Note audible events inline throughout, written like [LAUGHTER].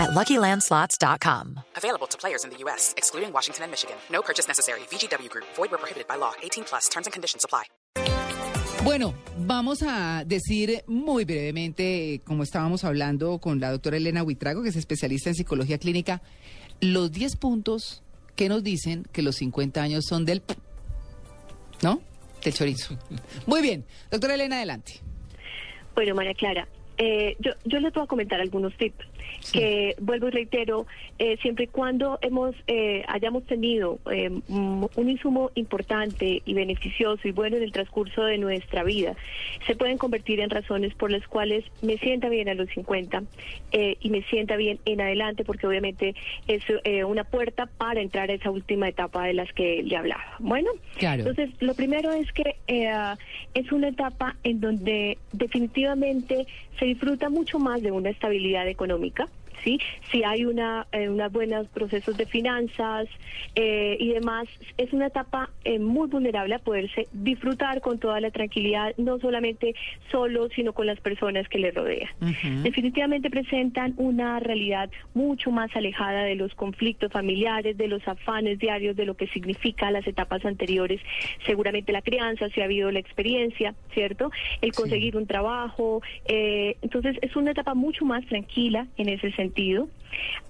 at LuckyLandSlots.com. Available to players in the U.S., excluding Washington and Michigan. No purchase necessary. VGW Group. Void where prohibited by law. 18 plus. Terms and conditions apply. Bueno, vamos a decir muy brevemente, como estábamos hablando con la doctora Elena Huitrago, que es especialista en psicología clínica, los 10 puntos que nos dicen que los 50 años son del... ¿No? Del chorizo. Muy bien. Doctora Elena, adelante. Bueno, María Clara, eh, yo, yo les voy a comentar algunos tips que vuelvo y reitero, eh, siempre y cuando hemos eh, hayamos tenido eh, un insumo importante y beneficioso y bueno en el transcurso de nuestra vida, se pueden convertir en razones por las cuales me sienta bien a los 50 eh, y me sienta bien en adelante, porque obviamente es una puerta para entrar a esa última etapa de las que le hablaba. Bueno, Claro. entonces lo primero es que es una etapa en donde definitivamente se disfruta mucho más de una estabilidad económica. ¿Sí? Si hay una, eh, unos buenos procesos de finanzas eh, y demás, es una etapa eh, muy vulnerable a poderse disfrutar con toda la tranquilidad, no solamente solo, sino con las personas que le rodean. Definitivamente presentan una realidad mucho más alejada de los conflictos familiares, de los afanes diarios, de lo que significa las etapas anteriores. Seguramente la crianza, si ha habido la experiencia, ¿cierto? El conseguir un trabajo. eh, entonces es una etapa mucho más tranquila en ese sentido. sentido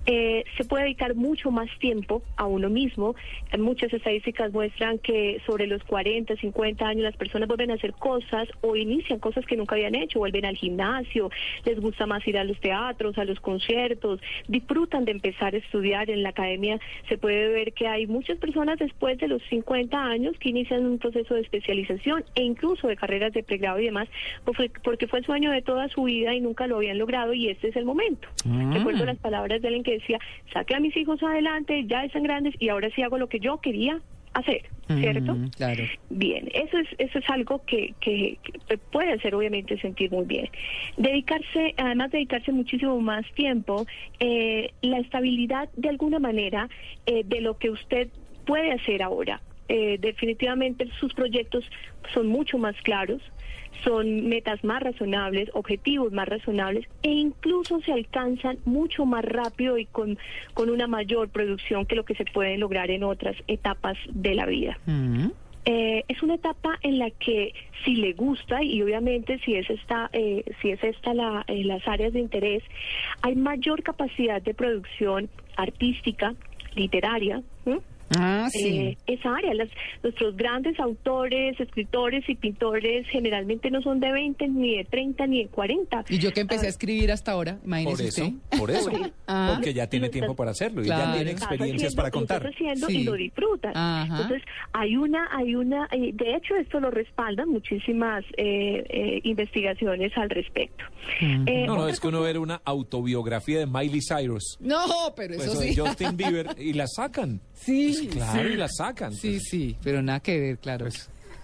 Eh, se puede dedicar mucho más tiempo a uno mismo. Muchas estadísticas muestran que sobre los 40, 50 años las personas vuelven a hacer cosas o inician cosas que nunca habían hecho, vuelven al gimnasio, les gusta más ir a los teatros, a los conciertos, disfrutan de empezar a estudiar en la academia. Se puede ver que hay muchas personas después de los 50 años que inician un proceso de especialización e incluso de carreras de pregrado y demás, porque fue el sueño de toda su vida y nunca lo habían logrado y este es el momento. Recuerdo las palabras de alguien que decía, saqué a mis hijos adelante, ya están grandes y ahora sí hago lo que yo quería hacer, ¿cierto? Mm, claro. Bien, eso es eso es algo que, que, que puede hacer obviamente sentir muy bien. Dedicarse, además dedicarse muchísimo más tiempo, eh, la estabilidad de alguna manera eh, de lo que usted puede hacer ahora. Eh, definitivamente sus proyectos son mucho más claros, son metas más razonables, objetivos más razonables e incluso se alcanzan mucho más rápido y con, con una mayor producción que lo que se puede lograr en otras etapas de la vida. Mm. Eh, es una etapa en la que si le gusta y obviamente si es esta eh, si es esta la, eh, las áreas de interés hay mayor capacidad de producción artística literaria. Ah, sí. Eh, esa área. Las- nuestros grandes autores, escritores y pintores generalmente no son de 20, ni de 30, ni de 40. y yo que empecé a escribir hasta ahora, Por imagínese eso, usted. [LAUGHS] por eso. Ah. Porque ya tiene tiempo para hacerlo y Claro. ya tiene experiencias haciendo- para lo contar. haciendo Sí. y lo disfrutas. Ajá. Entonces, hay una, hay una, eh, de hecho, esto lo respaldan muchísimas eh, eh, investigaciones al respecto. Eh, No, no, es que uno ver una autobiografía de Miley Cyrus, No, pero pues, eso de sí. Justin [LAUGHS] Bieber, y la sacan. Sí, Pues, claro, sí. y la sacan. Sí, pues. sí, pero nada que ver, claro.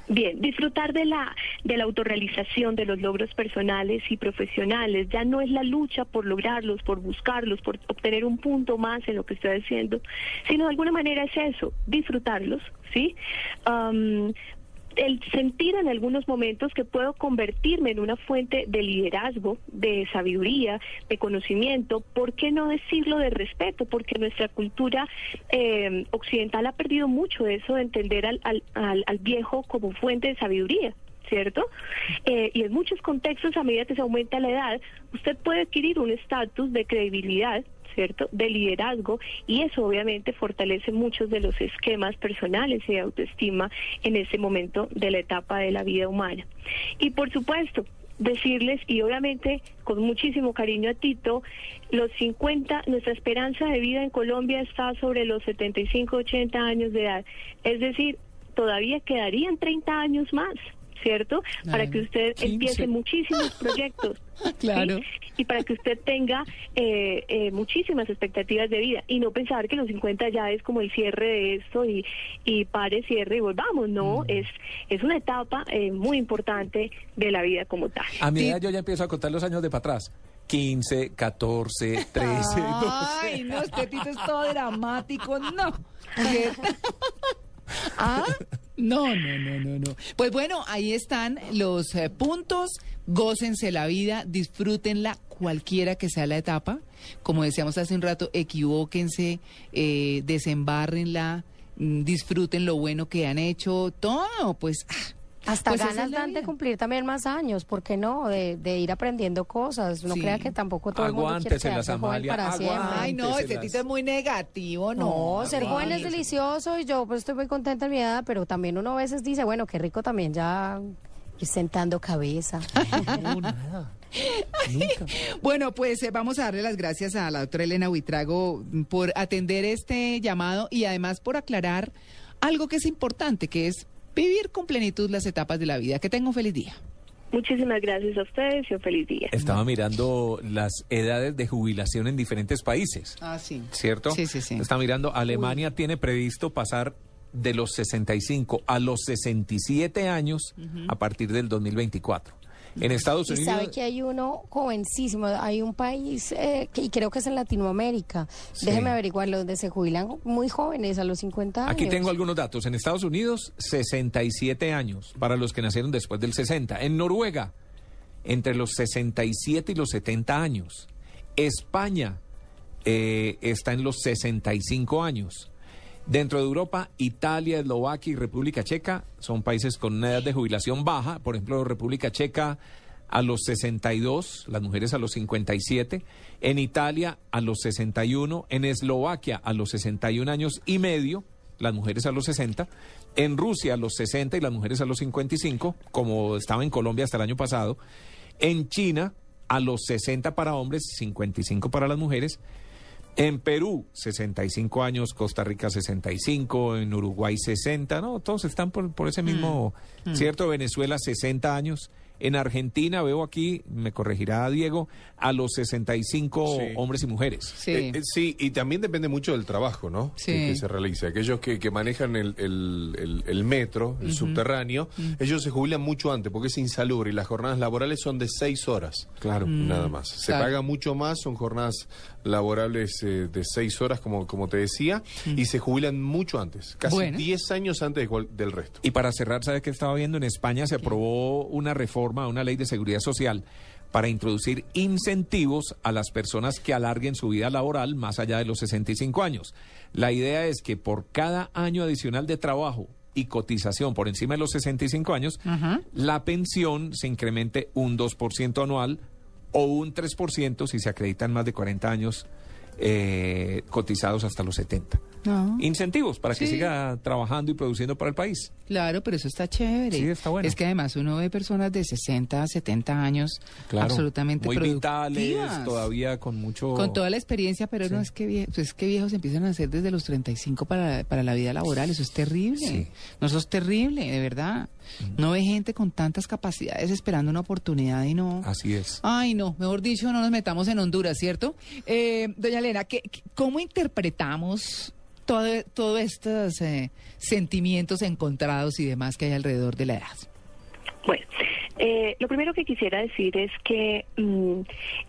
Bien, disfrutar de la de la autorrealización de los logros personales y profesionales ya no es la lucha por lograrlos, por buscarlos, por obtener un punto más en lo que estoy haciendo, sino de alguna manera es eso, disfrutarlos, ¿sí? Am, el sentir en algunos momentos que puedo convertirme en una fuente de liderazgo, de sabiduría, de conocimiento, ¿por qué no decirlo de respeto? Porque nuestra cultura eh, occidental ha perdido mucho eso de entender al, al, al, al viejo como fuente de sabiduría. ¿Cierto? Eh, y en muchos contextos, a medida que se aumenta la edad, usted puede adquirir un estatus de credibilidad, ¿cierto? De liderazgo y eso obviamente fortalece muchos de los esquemas personales y de autoestima en ese momento de la etapa de la vida humana. Y por supuesto, decirles y obviamente con muchísimo cariño a Tito, los 50, nuestra esperanza de vida en Colombia está sobre los 75, 80 años de edad. Es decir, todavía quedarían 30 años más. ¿Cierto? Para que usted 15. empiece muchísimos [LAUGHS] proyectos. ¿sí? Claro. Y para que usted tenga eh, eh, muchísimas expectativas de vida y no pensar que los 50 ya es como el cierre de esto y, y pare, cierre y volvamos. No, es, es una etapa eh, muy importante de la vida como tal. A mi edad yo ya empiezo a contar los años de para atrás. 15, 14, 13, 12. Ay, no, este Tito es todo dramático, no. [LAUGHS] [LAUGHS] ¿Ah? No, no, no, no, no. Pues bueno, ahí están los eh, puntos. Gócense la vida, disfrútenla cualquiera que sea la etapa. Como decíamos hace un rato, equivóquense, eh, desembárrenla, mm, disfruten lo bueno que han hecho, todo, pues... ah, Hasta pues ganas dan de cumplir también más años, ¿por qué no? De, de ir aprendiendo cosas. No Sí. crea que tampoco todo el mundo quiere joven Amalia, para siempre. Ay, no, este Aguánteselas. Tito es muy negativo, no. No, ser joven es delicioso y yo pues estoy muy contenta en mi edad, pero también uno a veces dice, bueno, qué rico también ya ir sentando cabeza. [LAUGHS] No, nada. Nunca. [LAUGHS] Bueno, pues eh, vamos a darle las gracias a la doctora Elena Huitrago mm, por atender este llamado y además por aclarar algo que es importante, que es vivir con plenitud las etapas de la vida. Que tenga un feliz día. Muchísimas gracias a ustedes y un feliz día. Estaba mirando las edades de jubilación en diferentes países. Ah, sí. ¿cierto? Sí, sí, sí. Está mirando, Alemania tiene previsto pasar de los 65 a los 67 años a partir del 2024. En Estados Y Unidos... sabe que hay uno jovencísimo, hay un país, eh, que, y creo que es en Latinoamérica, Sí. déjeme averiguarlo, donde se jubilan muy jóvenes, a los 50 años. Aquí tengo algunos datos. En Estados Unidos, 67 años para los que nacieron después del 60. En Noruega, entre los 67 y los 70 años. España eh, está en los 65 años. Dentro de Europa, Italia, Eslovaquia y República Checa son países con una edad de jubilación baja. Por ejemplo, República Checa a los 62, las mujeres a los 57. En Italia a los 61. En Eslovaquia a los 61 años y medio, las mujeres a los 60. En Rusia a los 60 y las mujeres a los 55, como estaba en Colombia hasta el año pasado. En China a los 60 para hombres, 55 para las mujeres. En Perú, 65 años, Costa Rica 65, en Uruguay 60, no, todos están por, por ese mismo, ¿cierto? Venezuela 60 años. En Argentina, veo aquí, me corregirá Diego, a los 65 Sí. hombres y mujeres. Sí. Eh, eh, sí, y también depende mucho del trabajo, ¿no? Sí. Que, que se realice. Aquellos que, que manejan el, el- el- el metro, el subterráneo, ellos se jubilan mucho antes porque es insalubre y las jornadas laborales son de seis horas. Claro. Nada más. Se claro. paga mucho más, son jornadas laborables eh, de seis horas, como, como te decía, y se jubilan mucho antes, casi Bueno. 10 años antes de del resto. Y para cerrar, ¿sabe qué estaba viendo? En España se aprobó una reforma, a una ley de seguridad social para introducir incentivos a las personas que alarguen su vida laboral más allá de los 65 años. La idea es que por cada año adicional de trabajo y cotización por encima de los 65 años, Ajá. la pensión se incremente un 2% anual o un 3% si se acreditan más de 40 años eh, cotizados hasta los 70. No. Incentivos para que Sí. siga trabajando y produciendo para el país. Claro, pero eso está chévere. Sí, está bueno. Es que además uno ve personas de 60, 70 años Claro, absolutamente muy vitales, productivas. todavía con mucho... Con toda la experiencia, pero no es que, vie- pues es que viejos empiezan a hacer desde los 35 para, para la vida laboral. Eso es terrible. Sí. No, eso es terrible, de verdad. No ve gente con tantas capacidades esperando una oportunidad y no. Así es. Ay, no, mejor dicho, no nos metamos en Honduras, ¿cierto? Eh, doña Elena, ¿qué, qué- ¿cómo interpretamos todo- todos estos eh, sentimientos encontrados y demás que hay alrededor de la edad? Bueno, eh, lo primero que quisiera decir es que mm,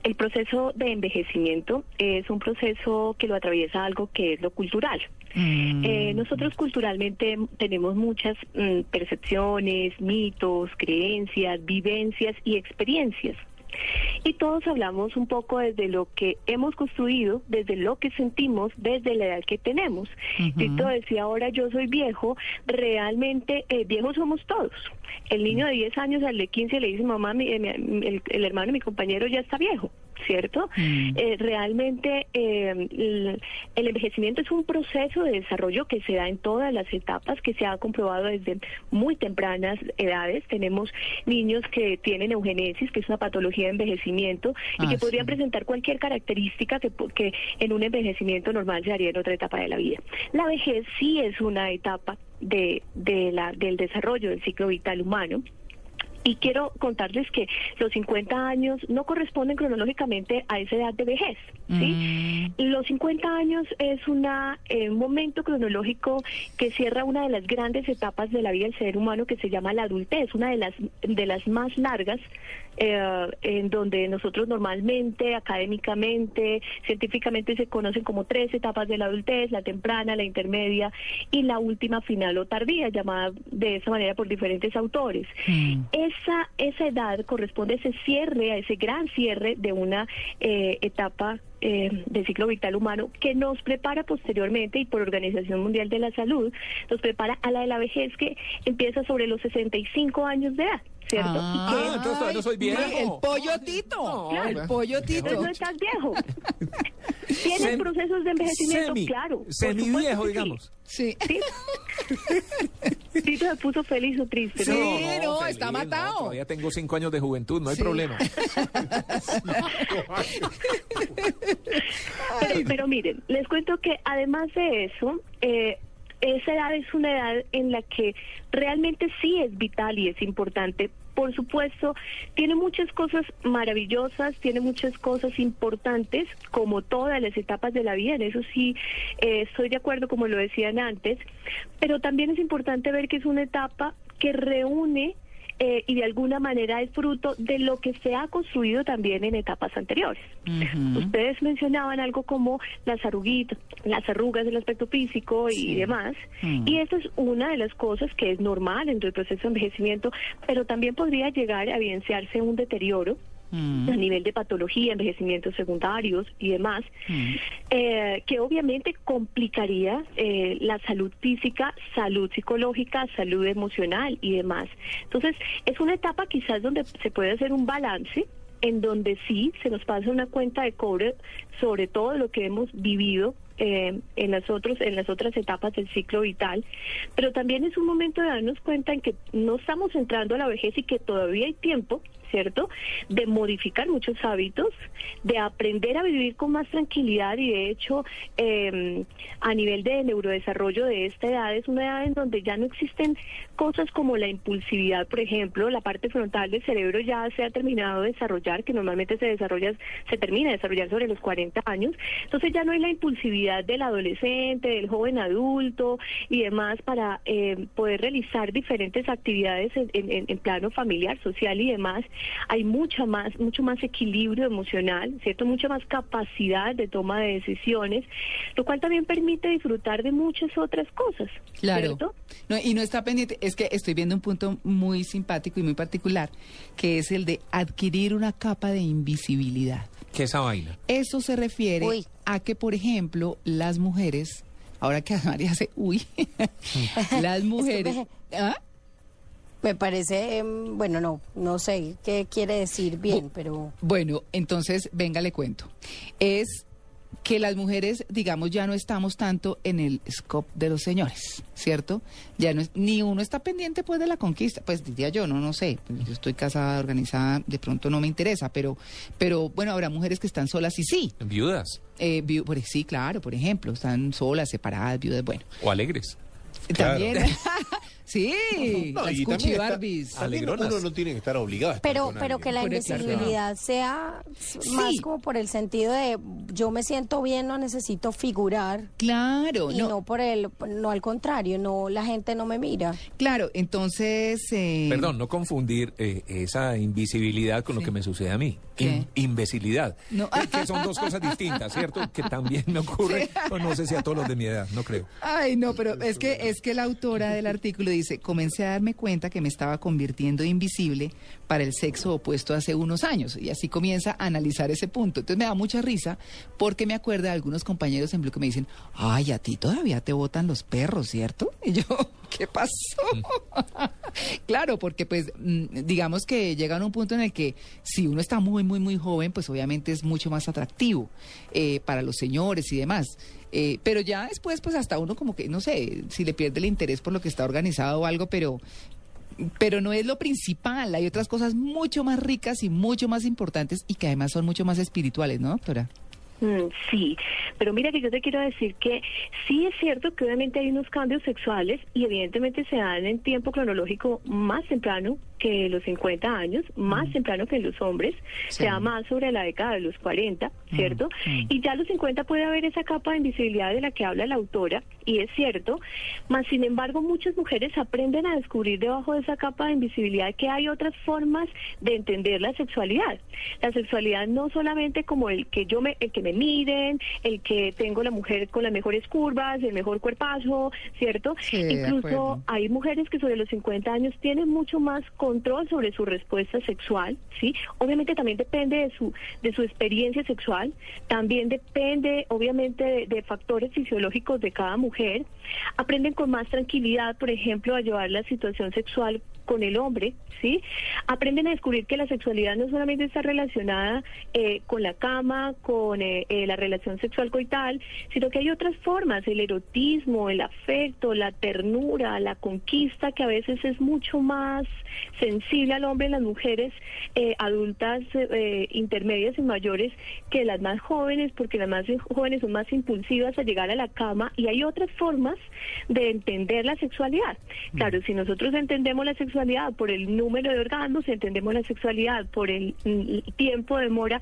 el proceso de envejecimiento es un proceso que lo atraviesa algo que es lo cultural. Mm. Eh, nosotros culturalmente tenemos muchas mm, percepciones, mitos, creencias, vivencias y experiencias. Y todos hablamos un poco desde lo que hemos construido, desde lo que sentimos, desde la edad que tenemos. Tito decía, ahora yo soy viejo, realmente eh, viejos somos todos. El niño de 10 años al de 15 le dice, mamá, mi- eh, mi- el, el hermano de mi compañero ya está viejo, ¿cierto? Eh, realmente eh, el, el envejecimiento es un proceso de desarrollo que se da en todas las etapas, que se ha comprobado desde muy tempranas edades. Tenemos niños que tienen eugenesis, que es una patología de envejecimiento, y Ah, que podrían sí. presentar cualquier característica que en un envejecimiento normal se haría en otra etapa de la vida. La vejez sí es una etapa de, de la, del desarrollo del ciclo vital humano. Y quiero contarles que los 50 años no corresponden cronológicamente a esa edad de vejez. ¿sí? Los 50 años es una, eh, un momento cronológico que cierra una de las grandes etapas de la vida del ser humano que se llama la adultez, una de las, de las más largas, eh, en donde nosotros normalmente, académicamente, científicamente se conocen como tres etapas de la adultez, la temprana, la intermedia y la última final o tardía, llamada de esa manera por diferentes autores. Esa, esa edad corresponde a ese cierre, a ese gran cierre de una eh, etapa eh, del ciclo vital humano que nos prepara posteriormente y por Organización Mundial de la Salud nos prepara a la de la vejez que empieza sobre los 65 años de edad. ¿Cierto? Ah, entonces todavía no soy viejo. El pollo Tito. No, el claro. pollo entonces Tito. no estás viejo. [LAUGHS] Tienes Sem- procesos de envejecimiento, semi- claro. por Semi supuesto viejo, que sí. digamos. Sí. Sí. [LAUGHS] Tito se puso feliz o triste. Sí, ¿no? no, feliz, está matado. todavía tengo cinco años de juventud, no hay Sí. problema. [LAUGHS] Pero, pero miren, les cuento que además de eso, eh, esa edad es una edad en la que realmente sí es vital y es importante. Por supuesto, tiene muchas cosas maravillosas, tiene muchas cosas importantes, como todas las etapas de la vida, en eso sí eh, estoy de acuerdo, como lo decían antes, pero también es importante ver que es una etapa que reúne eh, y de alguna manera es fruto de lo que se ha construido también en etapas anteriores. Ustedes mencionaban algo como las arruguitas, las arrugas del aspecto físico y demás, y esa es una de las cosas que es normal dentro del proceso de envejecimiento, pero también podría llegar a evidenciarse un deterioro a nivel de patología, envejecimientos secundarios y demás, eh, que obviamente complicaría eh, la salud física, salud psicológica, salud emocional y demás. Entonces, es una etapa quizás donde se puede hacer un balance en donde sí se nos pasa una cuenta de cobre sobre todo lo que hemos vivido eh, en las otros en las otras etapas del ciclo vital, pero también es un momento de darnos cuenta en que no estamos entrando a la vejez y que todavía hay tiempo, ¿cierto?, de modificar muchos hábitos, de aprender a vivir con más tranquilidad y de hecho eh, a nivel de neurodesarrollo de esta edad es una edad en donde ya no existen cosas como la impulsividad, por ejemplo, la parte frontal del cerebro ya se ha terminado de desarrollar, que normalmente se desarrolla, se termina de desarrollar sobre los 40 años, entonces ya no hay la impulsividad del adolescente, del joven adulto y demás para eh, poder realizar diferentes actividades en, en- en plano familiar, social y demás. Hay mucha más, mucho más equilibrio emocional, ¿cierto? Mucha más capacidad de toma de decisiones, lo cual también permite disfrutar de muchas otras cosas, Claro. ¿cierto? No, y no está pendiente, es que estoy viendo un punto muy simpático y muy particular, que es el de adquirir una capa de invisibilidad. ¿Qué esa vaina? Eso se refiere Uy. a que, por ejemplo, las mujeres, ahora que [LAUGHS] María hace, uy, [LAUGHS] las mujeres... ¿Ah? Me parece, em, bueno, no, no sé qué quiere decir bien, pero Bueno, entonces, venga, le cuento. Es que las mujeres, digamos, ya no estamos tanto en el scope de los señores, ¿cierto? Ya no es, ni uno está pendiente pues de la conquista, pues diría yo, no, no sé, pues, yo estoy casada, organizada, de pronto no me interesa, pero, pero bueno, habrá mujeres que están solas y sí, Viudas eh, viu- por- sí, claro, por ejemplo, están solas, separadas, viudas, bueno, o alegres. Claro. también, [LAUGHS] sí, No, las y también cuchi está- Barbies. uno no tiene que estar obligado a estar pero pero alguien. que la invisibilidad sea más Sí. como por el sentido de yo me siento bien, no necesito figurar Claro, y no. por el no al contrario, no la gente no me mira. claro, entonces... eh, Perdón, no confundir eh, esa invisibilidad con lo Sí. que me sucede a mí. ¿Qué? In- imbecilidad. No. Eh, que son dos cosas distintas, ¿cierto? Que también me ocurre, pues no sé si a todos los de mi edad, no creo. Ay, no, pero es que es que la autora del artículo dice, comencé a darme cuenta que me estaba convirtiendo invisible para el sexo opuesto hace unos años. Y así comienza a analizar ese punto. Entonces me da mucha risa porque me acuerda de algunos compañeros en Blue que me dicen, ay, a ti todavía te botan los perros, ¿cierto? Y yo, [LAUGHS] ¿qué pasó? [LAUGHS] claro, porque pues mm, digamos que llegan a un punto en el que si uno está muy, muy, muy joven, pues obviamente es mucho más atractivo eh, para los señores y demás. Eh, pero ya después, pues hasta uno como que, no sé, si le pierde el interés por lo que está organizado o algo, pero, pero no es lo principal. Hay otras cosas mucho más ricas y mucho más importantes y que además son mucho más espirituales, ¿no, doctora? Mm, Sí, pero mira que yo te quiero decir que sí es cierto que obviamente hay unos cambios sexuales y evidentemente se dan en tiempo cronológico más temprano que los 50 años, más temprano que en los hombres, Sí. se da más sobre la década de los 40, ¿cierto? Y ya a los 50 puede haber esa capa de invisibilidad de la que habla la autora, y es cierto, más sin embargo muchas mujeres aprenden a descubrir debajo de esa capa de invisibilidad que hay otras formas de entender la sexualidad. La sexualidad no solamente como el que yo me, el que me miren, el que tengo la mujer con las mejores curvas, el mejor cuerpazo, ¿cierto? Sí, Incluso hay mujeres que sobre los 50 años tienen mucho más control sobre su respuesta sexual, ¿sí? Obviamente también depende de su de su experiencia sexual, también depende obviamente de, de factores fisiológicos de cada mujer. Aprenden con más tranquilidad, por ejemplo, a llevar la situación sexual con el hombre, ¿sí? Aprenden a descubrir que la sexualidad no solamente está relacionada eh, con la cama, con eh, eh, la relación sexual coital, sino que hay otras formas, el erotismo, el afecto, la ternura, la conquista, que a veces es mucho más sensible al hombre en las mujeres eh, adultas, eh, intermedias y mayores que las más jóvenes, porque las más jóvenes son más impulsivas a llegar a la cama y hay otras formas de entender la sexualidad. Claro, si nosotros entendemos la sexualidad por el número de orgasmos, si entendemos la sexualidad por el, mm, tiempo de mora,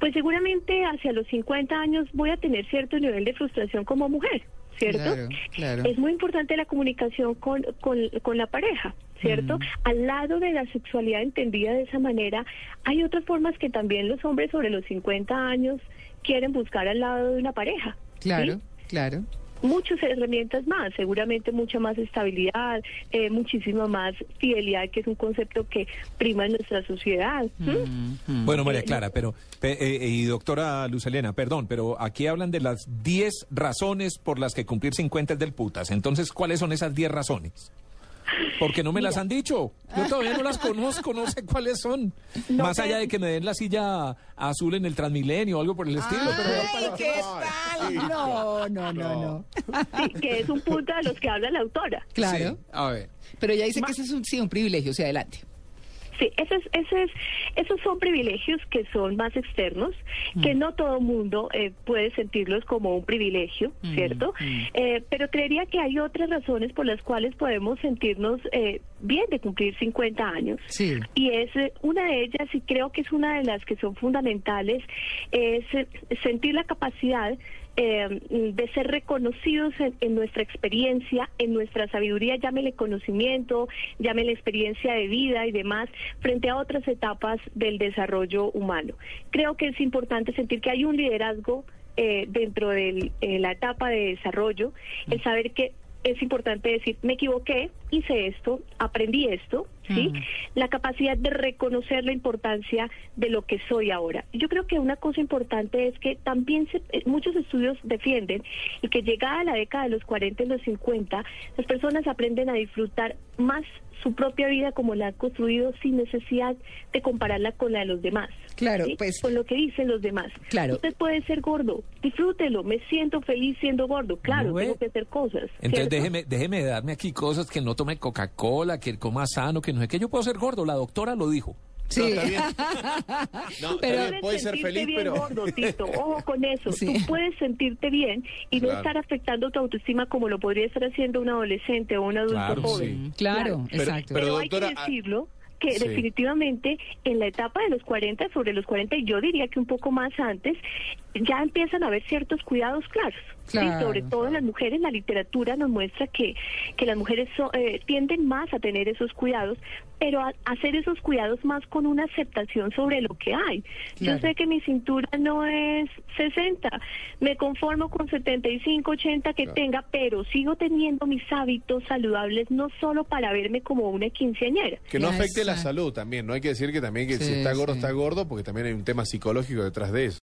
pues seguramente hacia los 50 años voy a tener cierto nivel de frustración como mujer. ¿Cierto? Claro, claro. Es muy importante la comunicación con, con, con la pareja, ¿cierto? Al lado de la sexualidad entendida de esa manera, hay otras formas que también los hombres sobre los 50 años quieren buscar al lado de una pareja. ¿sí? Claro, claro. Muchas herramientas más, seguramente mucha más estabilidad, eh, muchísima más fidelidad, que es un concepto que prima en nuestra sociedad. ¿Mm? Bueno, María Clara, pero pe- eh, eh, y doctora Luz Elena, perdón, pero aquí hablan de las 10 razones por las que cumplir 50 es del putas. Entonces, ¿cuáles son esas 10 razones? Porque no me las han dicho. Yo todavía no las conozco, no sé cuáles son. No Más allá de que me den la silla azul en el Transmilenio o algo por el estilo. pero Ay, ¿qué tal? No, no, no, no. Sí, que es un punto de los que habla la autora. Claro. Sí, a ver. Pero ella dice que ese es un, sí, un privilegio, o sea, adelante. Sí, ese es, ese es, esos son privilegios que son más externos, que no todo mundo eh, puede sentirlos como un privilegio, ¿cierto? Eh, pero creería que hay otras razones por las cuales podemos sentirnos eh, bien de cumplir 50 años. Sí. Y es eh, una de ellas, y creo que es una de las que son fundamentales, es eh, sentir la capacidad eh, de ser reconocidos en, en nuestra experiencia, en nuestra sabiduría, llámele conocimiento, llámele experiencia de vida y demás, frente a otras etapas del desarrollo humano. Creo que es importante sentir que hay un liderazgo eh, dentro de la etapa de desarrollo, el saber que es importante decir, me equivoqué, hice esto, aprendí esto, ¿sí? La capacidad de reconocer la importancia de lo que soy ahora. Yo creo que una cosa importante es que también se- eh, muchos estudios defienden y que llegada a la década de los 40 y los 50, las personas aprenden a disfrutar más su propia vida como la han construido sin necesidad de compararla con la de los demás. Claro, ¿sí? pues- Con lo que dicen los demás. Claro. Usted puede ser gordo, disfrútelo, me siento feliz siendo gordo. Claro, tengo que hacer cosas. Entonces ¿cierto? déjeme, déjeme darme aquí cosas que no tome Coca-Cola, que coma sano, que no sé qué. Yo puedo ser gordo, la doctora lo dijo. Sí. No, está bien. [LAUGHS] No, Pero- está bien, puede ser feliz, bien pero... gordo, [LAUGHS] Tito. Ojo con eso. Sí. Tú puedes sentirte bien y no Claro. estar afectando tu autoestima como lo podría estar haciendo un adolescente o un adulto Claro, joven. Claro, Pero- exacto. pero- Pero, hay doctora, que ah, decirlo que sí. definitivamente en la etapa de los 40, sobre los 40, y yo diría que un poco más antes, ya empiezan a haber ciertos cuidados claros. ¿Sí? Sobre todo en las mujeres, la literatura nos muestra que, que las mujeres so- eh, tienden más a tener esos cuidados, pero a, a hacer esos cuidados más con una aceptación sobre lo que hay. Claro. Yo sé que mi cintura no es 60, me conformo con 75, 80 que tenga, pero sigo teniendo mis hábitos saludables no solo para verme como una quinceañera. Que no afecte la salud también, no hay que decir que también que Sí, si está gordo sí. está gordo, porque también hay un tema psicológico detrás de eso.